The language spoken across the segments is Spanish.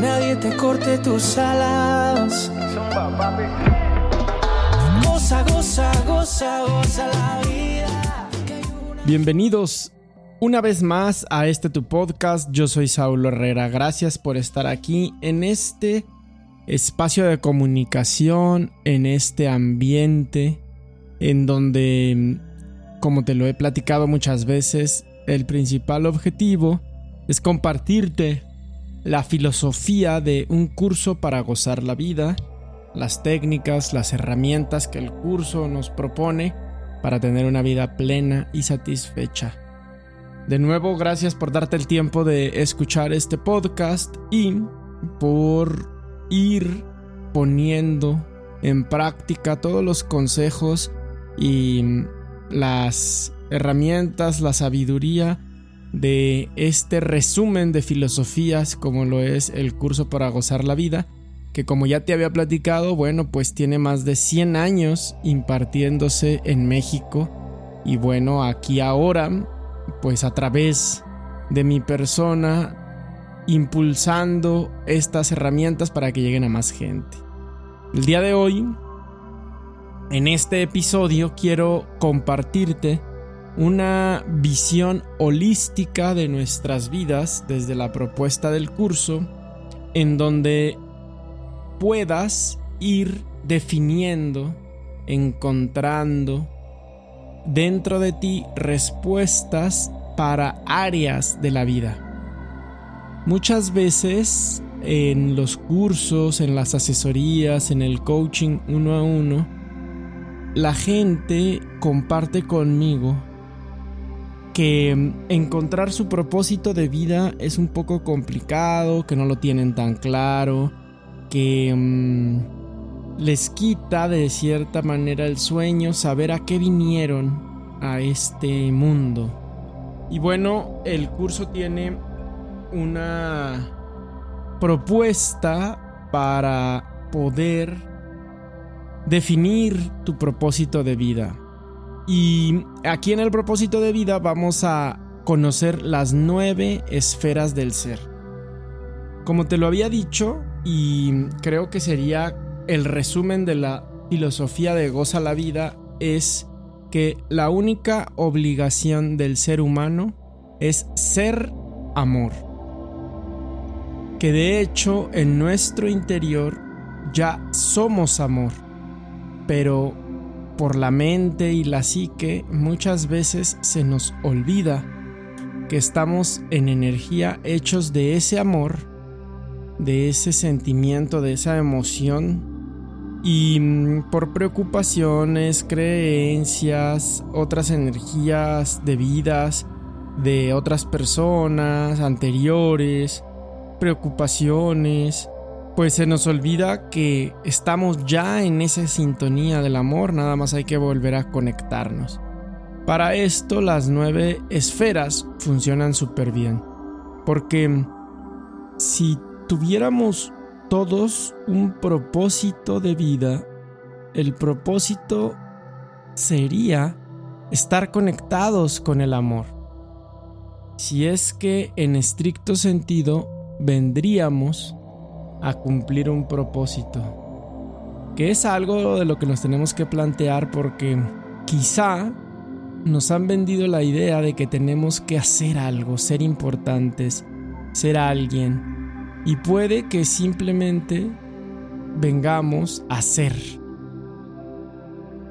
nadie te corte tus alas. Goza, goza, goza, goza la vida. Bienvenidos una vez más a este tu podcast. Yo soy Saulo Herrera. Gracias por estar aquí en este espacio de comunicación, en este ambiente en donde, como te lo he platicado muchas veces, el principal objetivo es compartirte la filosofía de un curso para gozar la vida, las técnicas, las herramientas que el curso nos propone para tener una vida plena y satisfecha. De nuevo, gracias por darte el tiempo de escuchar este podcast y por ir poniendo en práctica todos los consejos y las herramientas, la sabiduría de este resumen de filosofías como lo es el curso para gozar la vida, que como ya te había platicado, bueno, pues tiene más de 100 años impartiéndose en México y bueno, aquí ahora, pues a través de mi persona, impulsando estas herramientas para que lleguen a más gente. El día de hoy, en este episodio, quiero compartirte una visión holística de nuestras vidas desde la propuesta del curso, en donde puedas ir definiendo, encontrando dentro de ti respuestas para áreas de la vida. Muchas veces en los cursos, en las asesorías, en el coaching uno a uno, la gente comparte conmigo que mm, encontrar su propósito de vida es un poco complicado, que no lo tienen tan claro, que mm, les quita de cierta manera el sueño saber a qué vinieron a este mundo. Y bueno, el curso tiene una propuesta para poder definir tu propósito de vida. Y aquí en el propósito de vida vamos a conocer las nueve esferas del ser. Como te lo había dicho, y creo que sería el resumen de la filosofía de Goza la vida, es que la única obligación del ser humano es ser amor. Que de hecho en nuestro interior ya somos amor, pero por la mente y la psique, muchas veces se nos olvida que estamos en energía hechos de ese amor, de ese sentimiento, de esa emoción. Y mm, por preocupaciones, creencias, otras energías de vidas de otras personas anteriores, preocupaciones, pues se nos olvida que estamos ya en esa sintonía del amor, nada más hay que volver a conectarnos. Para esto las nueve esferas funcionan súper bien, porque si tuviéramos todos un propósito de vida, el propósito sería estar conectados con el amor. Si es que en estricto sentido vendríamos a cumplir un propósito. Que es algo de lo que nos tenemos que plantear porque quizá nos han vendido la idea de que tenemos que hacer algo, ser importantes, ser alguien. Y puede que simplemente vengamos a ser.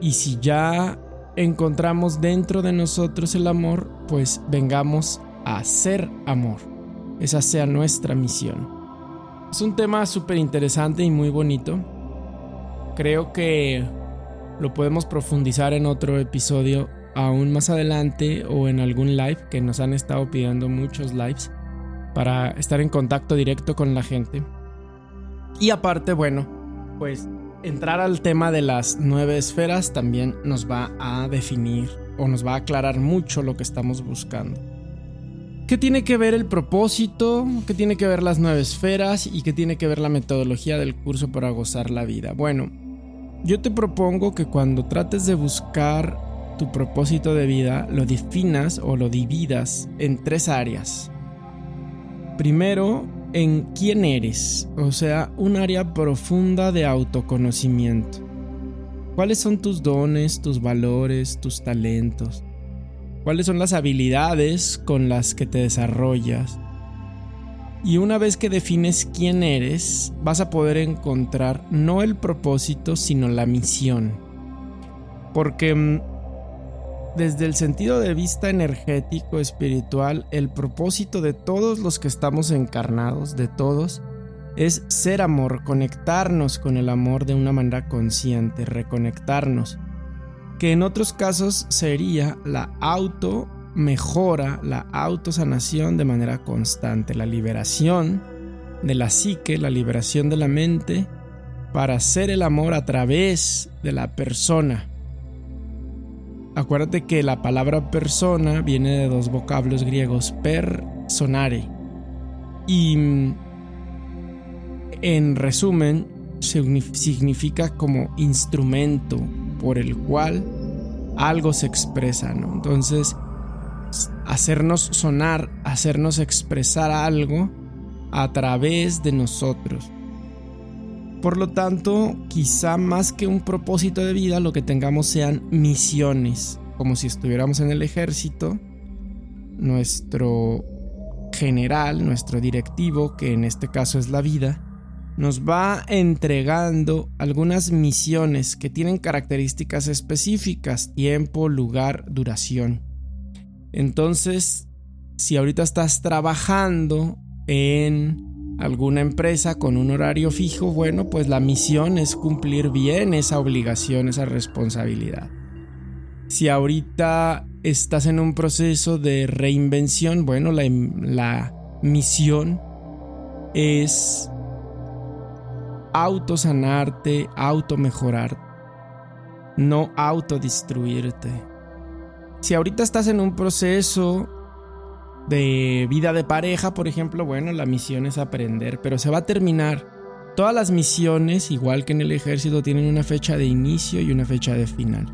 Y si ya encontramos dentro de nosotros el amor, pues vengamos a ser amor. Esa sea nuestra misión. Es un tema súper interesante y muy bonito. Creo que lo podemos profundizar en otro episodio aún más adelante o en algún live que nos han estado pidiendo muchos lives para estar en contacto directo con la gente. Y aparte, bueno, pues entrar al tema de las nueve esferas también nos va a definir o nos va a aclarar mucho lo que estamos buscando. ¿Qué tiene que ver el propósito? ¿Qué tiene que ver las nueve esferas? ¿Y qué tiene que ver la metodología del curso para gozar la vida? Bueno, yo te propongo que cuando trates de buscar tu propósito de vida, lo definas o lo dividas en tres áreas. Primero, en quién eres, o sea, un área profunda de autoconocimiento. ¿Cuáles son tus dones, tus valores, tus talentos? ¿Cuáles son las habilidades con las que te desarrollas? Y una vez que defines quién eres, vas a poder encontrar no el propósito, sino la misión. Porque mm, desde el sentido de vista energético, espiritual, el propósito de todos los que estamos encarnados, de todos, es ser amor, conectarnos con el amor de una manera consciente, reconectarnos. Que en otros casos sería la auto mejora, la autosanación de manera constante, la liberación de la psique, la liberación de la mente para hacer el amor a través de la persona Acuérdate que la palabra persona viene de dos vocablos griegos, per sonare. Y mm, en resumen, significa como instrumento por el cual algo se expresa, ¿no? Entonces, hacernos sonar, hacernos expresar algo a través de nosotros. Por lo tanto, quizá más que un propósito de vida, lo que tengamos sean misiones, como si estuviéramos en el ejército. Nuestro general, nuestro directivo, que en este caso es la vida, nos va entregando algunas misiones que tienen características específicas, tiempo, lugar, duración. Entonces, si ahorita estás trabajando en alguna empresa con un horario fijo, bueno, pues la misión es cumplir bien esa obligación, esa responsabilidad. Si ahorita estás en un proceso de reinvención, bueno, la, la misión es autosanarte, automejorarte, no autodestruirte. Si ahorita estás en un proceso de vida de pareja, por ejemplo, bueno, la misión es aprender, pero se va a terminar. Todas las misiones, igual que en el ejército, tienen una fecha de inicio y una fecha de final.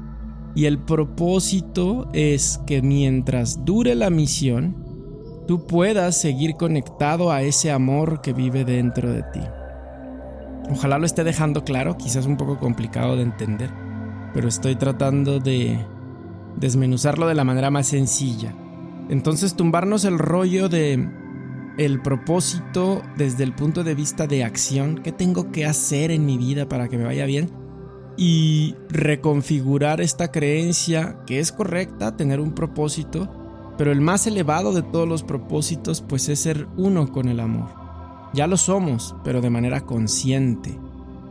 Y el propósito es que mientras dure la misión, tú puedas seguir conectado a ese amor que vive dentro de ti. Ojalá lo esté dejando claro, quizás un poco complicado de entender, pero estoy tratando de desmenuzarlo de la manera más sencilla. Entonces tumbarnos el rollo de el propósito desde el punto de vista de acción, qué tengo que hacer en mi vida para que me vaya bien y reconfigurar esta creencia que es correcta, tener un propósito, pero el más elevado de todos los propósitos pues es ser uno con el amor. Ya lo somos, pero de manera consciente.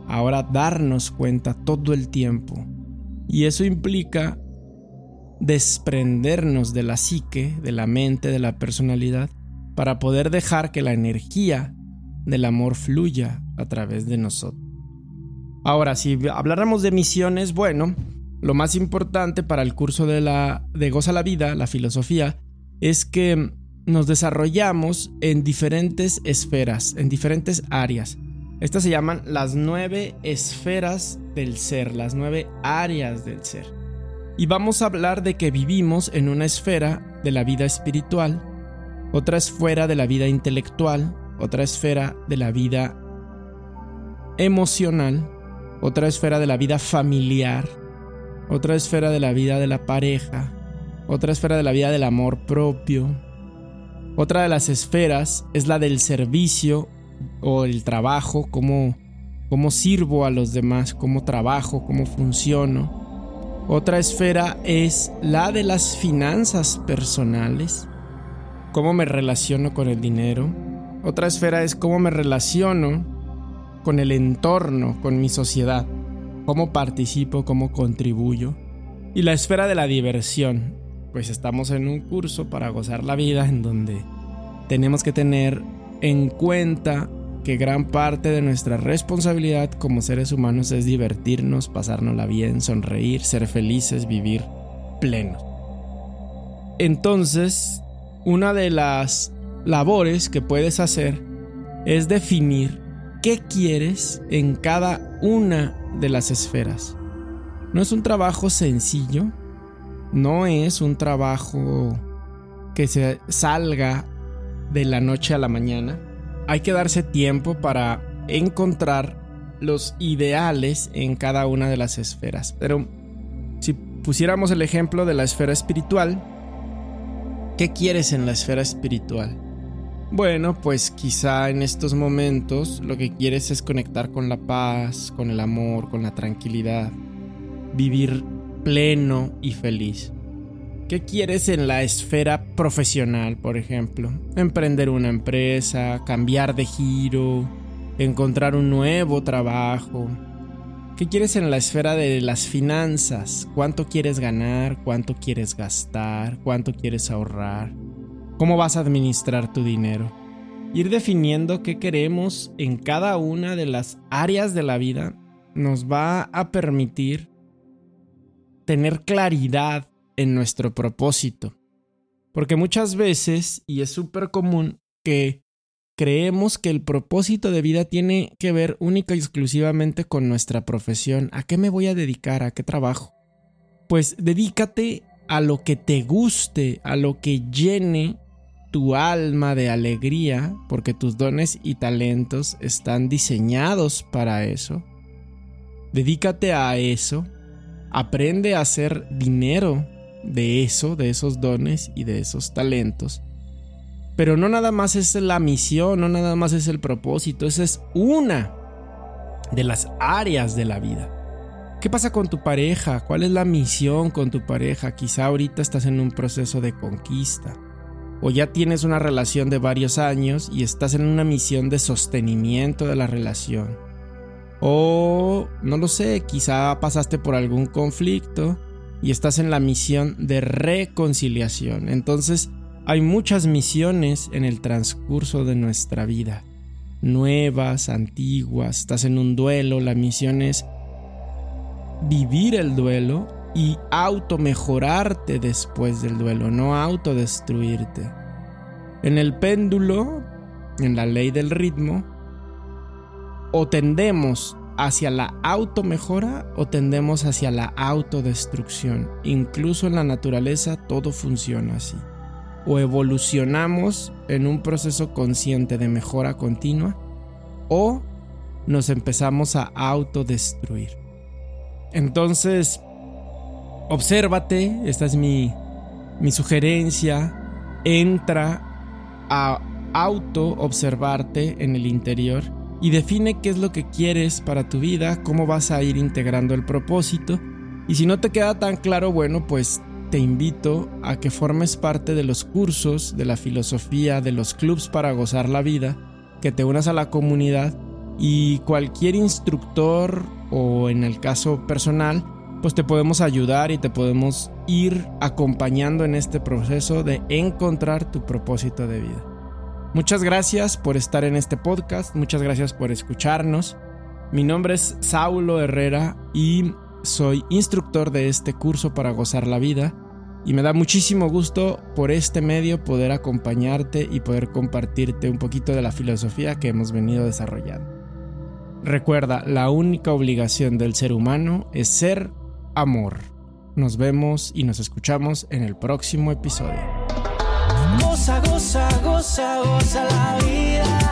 Ahora darnos cuenta todo el tiempo. Y eso implica desprendernos de la psique, de la mente, de la personalidad, para poder dejar que la energía del amor fluya a través de nosotros. Ahora, si habláramos de misiones, bueno, lo más importante para el curso de la de Goza la Vida, la filosofía, es que nos desarrollamos en diferentes esferas, en diferentes áreas. Estas se llaman las nueve esferas del ser, las nueve áreas del ser y vamos a hablar de que vivimos en una esfera de la vida espiritual, otra esfera de la vida intelectual, otra esfera de la vida emocional, otra esfera de la vida familiar, otra esfera de la vida de la pareja, otra esfera de la vida del amor propio. Otra de las esferas es la del servicio o el trabajo, cómo, cómo sirvo a los demás, cómo trabajo, cómo funciono. Otra esfera es la de las finanzas personales, cómo me relaciono con el dinero. Otra esfera es cómo me relaciono con el entorno, con mi sociedad, cómo participo, cómo contribuyo. Y la esfera de la diversión, pues estamos en un curso para gozar la vida en donde tenemos que tener en cuenta que gran parte de nuestra responsabilidad como seres humanos es divertirnos, pasárnosla bien, sonreír, ser felices, vivir plenos. Entonces, una de las labores que puedes hacer es definir qué quieres en cada una de las esferas. No es un trabajo sencillo, no es un trabajo que se salga de la noche a la mañana hay que darse tiempo para encontrar los ideales en cada una de las esferas. Pero si pusiéramos el ejemplo de la esfera espiritual, ¿qué quieres en la esfera espiritual? Bueno, pues quizá en estos momentos lo que quieres es conectar con la paz, con el amor, con la tranquilidad, vivir pleno y feliz. ¿Qué quieres en la esfera profesional, por ejemplo? Emprender una empresa, cambiar de giro, encontrar un nuevo trabajo. ¿Qué quieres en la esfera de las finanzas? ¿Cuánto quieres ganar? ¿Cuánto quieres gastar? ¿Cuánto quieres ahorrar? ¿Cómo vas a administrar tu dinero? Ir definiendo qué queremos en cada una de las áreas de la vida nos va a permitir tener claridad en nuestro propósito. Porque muchas veces, y es súper común, que creemos que el propósito de vida tiene que ver única y exclusivamente con nuestra profesión. ¿A qué me voy a dedicar? ¿A qué trabajo? Pues dedícate a lo que te guste, a lo que llene tu alma de alegría, porque tus dones y talentos están diseñados para eso. Dedícate a eso, aprende a hacer dinero de eso, de esos dones y de esos talentos. Pero no nada más es la misión, no nada más es el propósito, esa es una de las áreas de la vida. ¿Qué pasa con tu pareja? ¿Cuál es la misión con tu pareja? Quizá ahorita estás en un proceso de conquista. O ya tienes una relación de varios años y estás en una misión de sostenimiento de la relación. O, no lo sé, quizá pasaste por algún conflicto y estás en la misión de reconciliación. Entonces, hay muchas misiones en el transcurso de nuestra vida. Nuevas, antiguas, estás en un duelo, la misión es vivir el duelo y automejorarte después del duelo, no autodestruirte. En el péndulo, en la ley del ritmo, o tendemos hacia la automejora o tendemos hacia la autodestrucción. Incluso en la naturaleza todo funciona así. O evolucionamos en un proceso consciente de mejora continua o nos empezamos a autodestruir. Entonces, obsérvate, esta es mi, mi sugerencia, entra a auto observarte en el interior y define qué es lo que quieres para tu vida, cómo vas a ir integrando el propósito. Y si no te queda tan claro, bueno, pues te invito a que formes parte de los cursos, de la filosofía, de los clubs para gozar la vida, que te unas a la comunidad y cualquier instructor o en el caso personal, pues te podemos ayudar y te podemos ir acompañando en este proceso de encontrar tu propósito de vida. Muchas gracias por estar en este podcast, muchas gracias por escucharnos. Mi nombre es Saulo Herrera y soy instructor de este curso para gozar la vida y me da muchísimo gusto por este medio poder acompañarte y poder compartirte un poquito de la filosofía que hemos venido desarrollando. Recuerda, la única obligación del ser humano es ser amor. Nos vemos y nos escuchamos en el próximo episodio. Goza, goza, goza, goza la vida.